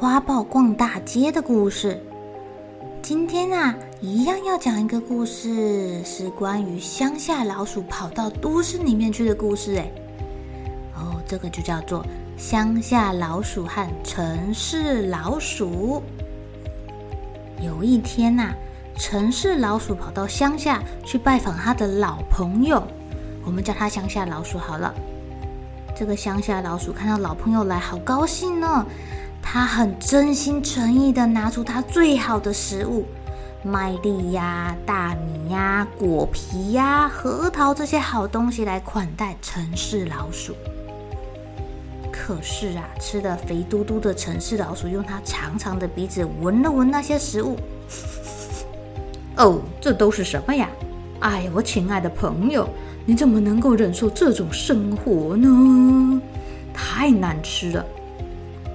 花豹逛大街的故事。今天啊，一样要讲一个故事，是关于乡下老鼠跑到都市里面去的故事。哎，哦，这个就叫做乡下老鼠和城市老鼠。有一天呐、啊，城市老鼠跑到乡下去拜访他的老朋友，我们叫他乡下老鼠好了。这个乡下老鼠看到老朋友来，好高兴呢。他很真心诚意的拿出他最好的食物，麦粒呀、大米呀、果皮呀、核桃这些好东西来款待城市老鼠。可是啊，吃的肥嘟嘟的城市老鼠用它长长的鼻子闻了闻那些食物，哦，这都是什么呀？哎，我亲爱的朋友，你怎么能够忍受这种生活呢？太难吃了。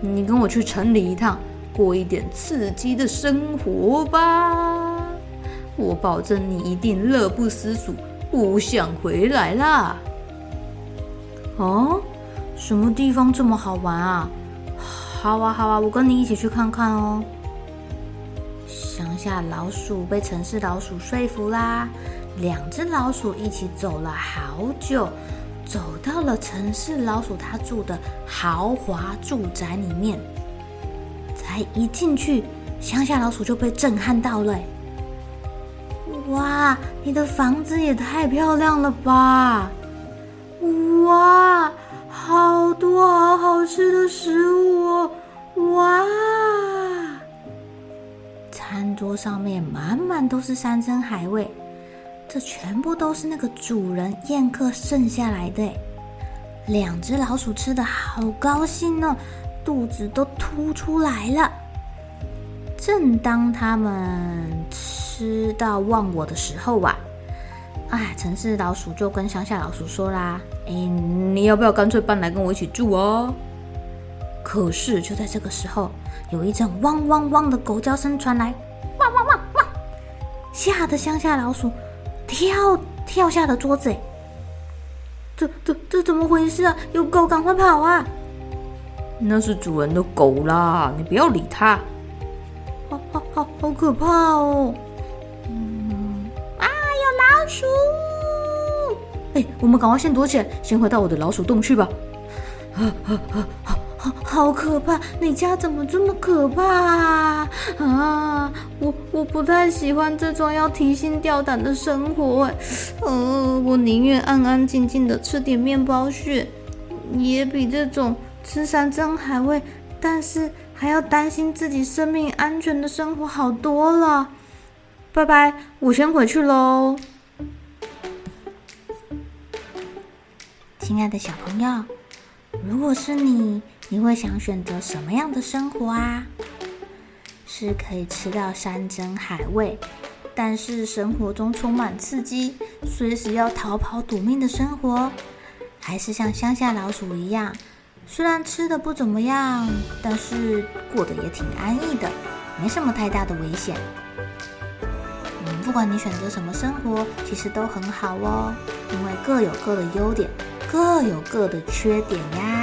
你跟我去城里一趟，过一点刺激的生活吧！我保证你一定乐不思蜀，不想回来啦。哦，什么地方这么好玩啊？好啊，好啊，我跟你一起去看看哦。乡下老鼠被城市老鼠说服啦，两只老鼠一起走了好久。走到了城市老鼠他住的豪华住宅里面，才一进去，乡下老鼠就被震撼到了。哇，你的房子也太漂亮了吧！哇，好多好好吃的食物！哇，餐桌上面满满都是山珍海味。这全部都是那个主人宴客剩下来的。两只老鼠吃得好高兴哦，肚子都凸出来了。正当他们吃到忘我的时候啊，哎，城市老鼠就跟乡下老鼠说啦：“哎，你要不要干脆搬来跟我一起住哦？”可是就在这个时候，有一阵汪汪汪的狗叫声传来，汪汪汪汪，吓得乡下老鼠。跳跳下了桌子，哎，这这这怎么回事啊？有狗，赶快跑啊！那是主人的狗啦，你不要理它。好好好，好可怕哦！嗯，啊，有老鼠！哎，我们赶快先躲起来，先回到我的老鼠洞去吧。啊啊啊啊！好，好可怕！你家怎么这么可怕啊？啊，我不太喜欢这种要提心吊胆的生活。呃，我宁愿安安静静的吃点面包屑，也比这种吃山珍海味，但是还要担心自己生命安全的生活好多了。拜拜，我先回去喽。亲爱的小朋友，如果是你，你会想选择什么样的生活啊？是可以吃到山珍海味，但是生活中充满刺激，随时要逃跑赌命的生活，还是像乡下老鼠一样，虽然吃的不怎么样，但是过得也挺安逸的，没什么太大的危险。嗯，不管你选择什么生活，其实都很好哦，因为各有各的优点，各有各的缺点呀。